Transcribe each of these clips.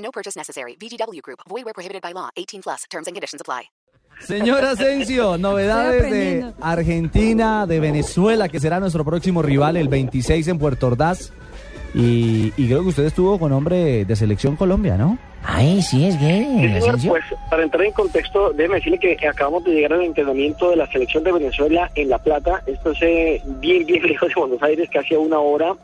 No purchase necessary. VGW Group. Void where prohibited by law. 18 plus. Terms and conditions apply. Señor Asensio, novedades de. Argentina, de Venezuela, que será nuestro próximo rival el 26 en Puerto Ordaz. Y, y creo que usted estuvo con hombre de selección Colombia, ¿no? Ay, sí es gay, Sí, señor, pues para entrar en contexto, déjeme decirle que acabamos de llegar al entrenamiento de la selección de Venezuela en La Plata. Esto es eh, bien, bien lejos de Buenos Aires, casi a una hora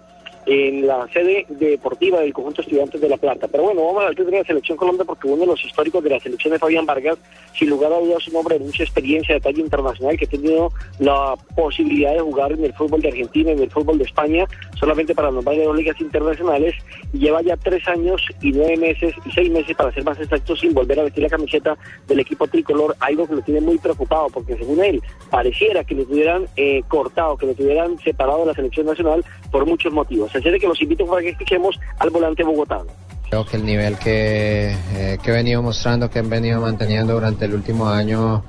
en la sede deportiva del conjunto estudiantes de La Plata. Pero bueno, vamos a hablar de la selección Colombia porque uno de los históricos de la selección es Fabián Vargas, sin lugar a dudas un hombre de mucha experiencia de talla internacional que ha tenido la posibilidad de jugar en el fútbol de Argentina, en el fútbol de España, solamente para nombrar de dos ligas internacionales y lleva ya tres años y nueve meses y seis meses para ser más exactos sin volver a vestir la camiseta del equipo tricolor, algo que lo tiene muy preocupado porque según él pareciera que lo tuvieran eh, cortado, que lo tuvieran separado de la selección nacional por muchos motivos. Así que los invito para que escuchemos al volante bogotano. Creo que el nivel que, eh, que he venido mostrando, que he venido manteniendo durante el último año,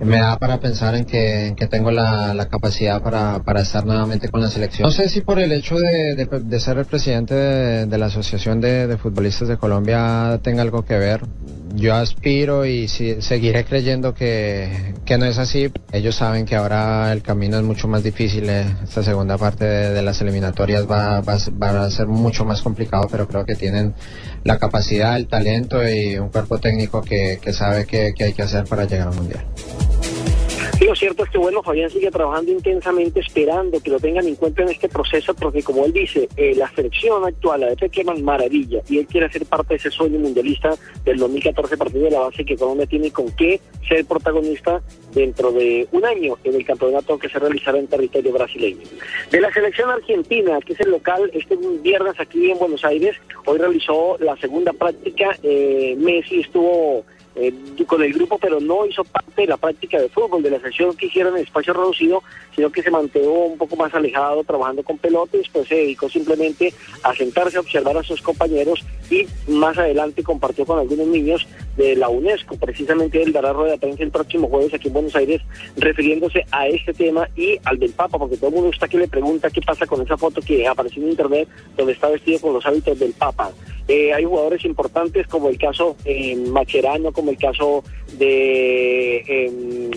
me da para pensar en que, en que tengo la, capacidad para, estar nuevamente con la selección. No sé si por el hecho de, ser el presidente de, la Asociación de, Futbolistas de Colombia tenga algo que ver. Yo aspiro y sí- seguiré creyendo que, no es así. Ellos saben que ahora el camino es mucho más difícil. eh, Esta segunda parte de, las eliminatorias va, va, a ser- mucho más complicado, pero creo que tienen la capacidad, el talento y un cuerpo técnico que, que sabe qué hay que hacer para llegar al Mundial. Lo cierto es que bueno, Fabián sigue trabajando intensamente esperando que lo tengan en cuenta en este proceso porque como él dice, eh, la selección actual, la de Peckerman, maravilla, y él quiere ser parte de ese sueño mundialista del 2014 partido de la base que Colombia tiene con qué ser protagonista dentro de un año en el campeonato que se realizará en territorio brasileño. De la selección argentina, que es el local, este viernes aquí en Buenos Aires, hoy realizó la segunda práctica, eh, Messi estuvo eh, con el grupo, pero no hizo parte de la práctica de fútbol de la sección que hicieron en espacio reducido, sino que se mantuvo un poco más alejado trabajando con pelota y después se dedicó simplemente a sentarse a observar a sus compañeros y más adelante compartió con algunos niños de la UNESCO. Precisamente él dará rueda de prensa el próximo jueves aquí en Buenos Aires refiriéndose a este tema y al del Papa, porque todo el mundo está que le pregunta qué pasa con esa foto que apareció en internet donde está vestido con los hábitos del Papa. Eh, hay jugadores importantes como el caso eh, Macherano, como el caso de eh,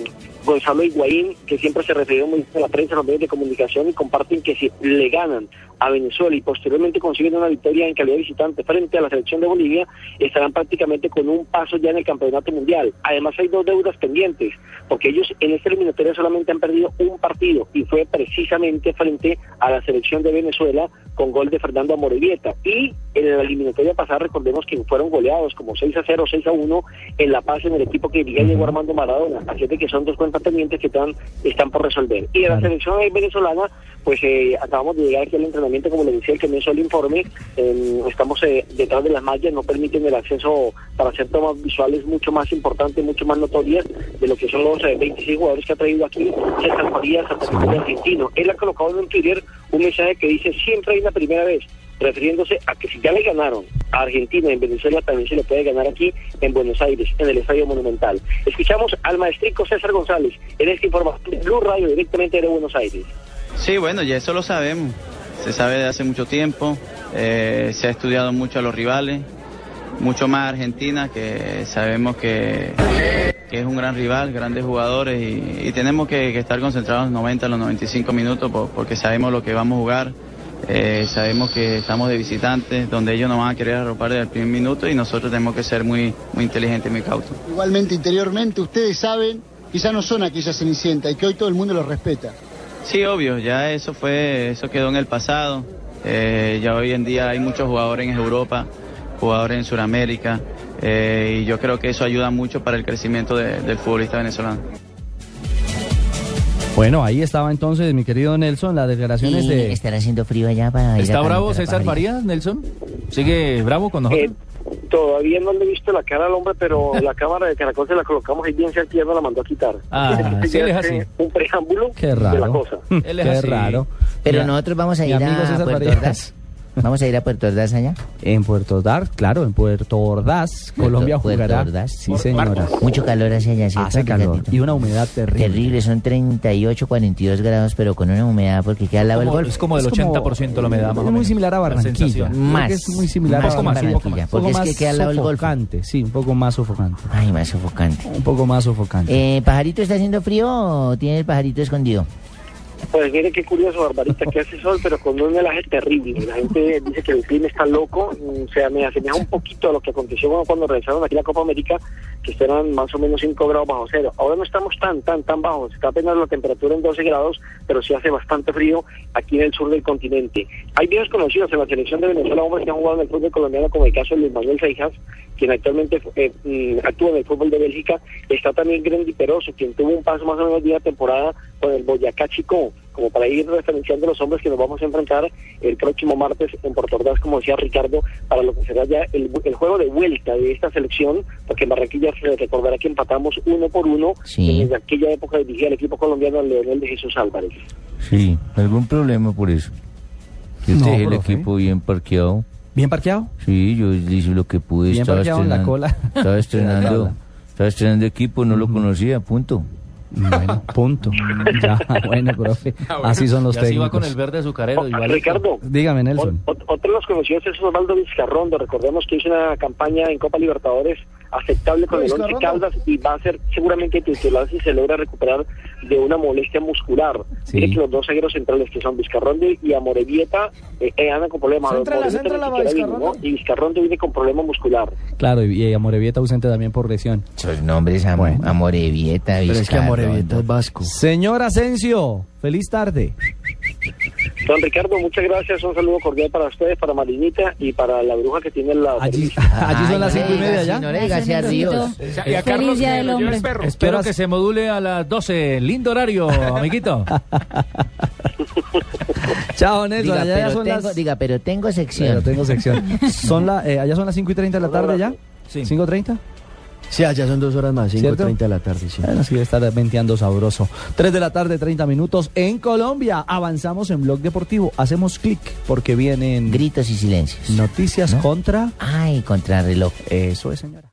Gonzalo Higuaín, que siempre se refirió muy bien a la prensa, a los medios de comunicación y comparten que si le ganan a Venezuela y posteriormente consiguen una victoria en calidad de visitante frente a la selección de Bolivia, estarán prácticamente con un paso ya en el campeonato mundial. Además hay dos deudas pendientes, porque ellos en esta eliminatoria solamente han perdido un partido y fue precisamente frente a la selección de Venezuela con gol de Fernando Amorebieta. Y en la eliminatoria pasada recordemos que fueron goleados como 6 a 0, 6 a 1 en La Paz en el equipo que dirigía Diego Armando Maradona. Así es que son dos cuentas pendientes que están, están por resolver. Y de la selección venezolana, pues eh, acabamos de llegar aquí al entrenamiento, como le decía el que me hizo el informe, eh, estamos eh, detrás de las mallas, no permiten el acceso para hacer tomas visuales mucho más importantes, mucho más notorias de lo que son los eh, 26 jugadores que ha traído aquí César Farías, Santa Cruz de argentino. Él ha colocado en un Twitter un mensaje que dice, siempre hay una primera vez, refiriéndose a que si ya le ganaron a Argentina en Venezuela, también se le puede ganar aquí en Buenos Aires, en el Estadio Monumental. Escuchamos al maestrico César González en esta información Blue Radio directamente de Buenos Aires. Sí, bueno, ya eso lo sabemos. Se sabe de hace mucho tiempo. eh, se ha estudiado mucho a los rivales, mucho más a Argentina, que sabemos que, es un gran rival, grandes jugadores y, tenemos que, estar concentrados los 90, los 95 minutos por- porque sabemos lo que vamos a jugar. Eh, sabemos que estamos de visitantes, donde ellos nos van a querer arropar desde el primer minuto y nosotros tenemos que ser muy, muy inteligentes y muy cautos. Igualmente interiormente ustedes saben ya no son aquella cenicienta y que hoy todo el mundo los respeta. Sí, obvio, ya eso fue, eso quedó en el pasado. Eh, ya hoy en día hay muchos jugadores en Europa, jugadores en Sudamérica, eh, y yo creo que eso ayuda mucho para el crecimiento de- del futbolista venezolano. Bueno, ahí estaba entonces, mi querido Nelson, las declaraciones Y de... estará haciendo frío allá para ir ¿Está a bravo César. Farías, Nelson? ¿Sigue bravo con nosotros? Eh, Todavía no le he visto la cara al hombre, pero la cámara de Caracol se la colocamos ahí bien cerca y ya nos la mandó a quitar. Ah, sí, él es así. Un preámbulo Qué de la raro. cosa. Él es Qué así. raro. Pero nosotros vamos a ir a César Puerto. Ordaz. Vamos a ir a Puerto Ordaz allá. En Puerto Ordaz, claro, en Puerto Ordaz, Colombia Puerto. Ordaz. Sí, señora. Mucho calor hacia allá, ¿cierto, Hace calor Ricardito? y una humedad terrible. Terrible, son 38, 42 grados, pero con una humedad porque queda al lado del golf. es como del Es como- 80% la humedad, más Es muy menos. similar a La Barranquilla. Más. es muy similar Más a Barranquilla. Porque es que queda al lado del golfo. sofocante, sí, un poco más sofocante. Ay, más sofocante. Un poco más sofocante. Eh, ¿Pajarito está haciendo frío o tiene el pajarito escondido? Pues mire qué curioso, Barbarita, que hace sol, pero con un helaje terrible. La gente dice que el clima está loco. mm, O sea, me asemeja un poquito a lo que aconteció cuando- realizaron aquí la Copa América, que eran más o menos 5 grados bajo cero. Ahora no estamos tan, tan, tan bajos. Está apenas la temperatura en 12 grados, pero sí hace bastante frío aquí en el sur del continente. Hay viejos conocidos en la selección de Venezuela, hombres que han jugado en el fútbol colombiano, como el caso de Luis Manuel Seijas, quien actualmente eh, mm, actúa en el fútbol de Bélgica. Está también Grandy Peroso, quien tuvo un paso más o menos de una temporada con el Boyacá Chico, como para ir referenciando los hombres que nos vamos a enfrentar el próximo martes en Puerto Ordaz, como decía Ricardo, para lo que será ya el, el juego de vuelta de esta selección, porque en Barranquilla se recordará que empatamos uno por uno Sí. desde aquella época dirigía el equipo colombiano Leonel de Jesús Álvarez. Sí, algún problema por eso. Yo No, dejé el equipo bien parqueado. ¿Bien parqueado? Sí, yo hice lo que pude. Bien estaba parqueado en la estrenando, cola. Estaba estrenando, estaba estrenando equipo, no lo conocía, punto. Bueno, punto. Ya, bueno, profe. Así son los y así técnicos. va con el verde azucarero. Oh. Ricardo, Dígame, Nelson. Ot- Otro de los conocidos es Osvaldo Vizcarrondo. Recordemos que hizo una campaña en Copa Libertadores aceptable con el Once Caldas y va a ser seguramente titular si se logra recuperar de una molestia muscular. Sí. Mire que los dos zagueros centrales que son Vizcarrondo y Amorevieta eh, eh, andan con problemas. Vino, Vizcarrondo. ¿no? Y Vizcarrondo viene con problema muscular. Claro, y, y Amorevieta ausente también por lesión. Esos nombres, am Bueno. Amorevieta, Vizcarrondo. Vasco. Señor Asensio, feliz tarde. Don Ricardo, muchas gracias. Un saludo cordial para ustedes, para Marinita y para la bruja que tiene la... Allí, allí son Ay, las cinco y media ya. No le diga así a Ríos. Y a Carlos Día que del lo lleve Hombre. el perro. Espero Espero que se module a las 12. Lindo horario, amiguito. Chao, Nelson. Diga, allá ya pero son tengo, las... diga, pero tengo Pero sección. tengo sección. Son la, eh, allá son las 5 y 30 de la tarde ya. Sí. ¿5.30? Sí, allá son dos horas más, ¿Cierto? 5.30 de la tarde, sí. Bueno, sí, está venteando sabroso. 3 de la tarde, 30 minutos en Colombia. Avanzamos en Blog Deportivo. Hacemos clic porque vienen Gritos y silencios. noticias ¿No? contra... Ay, contrarreloj. Eso es, señora.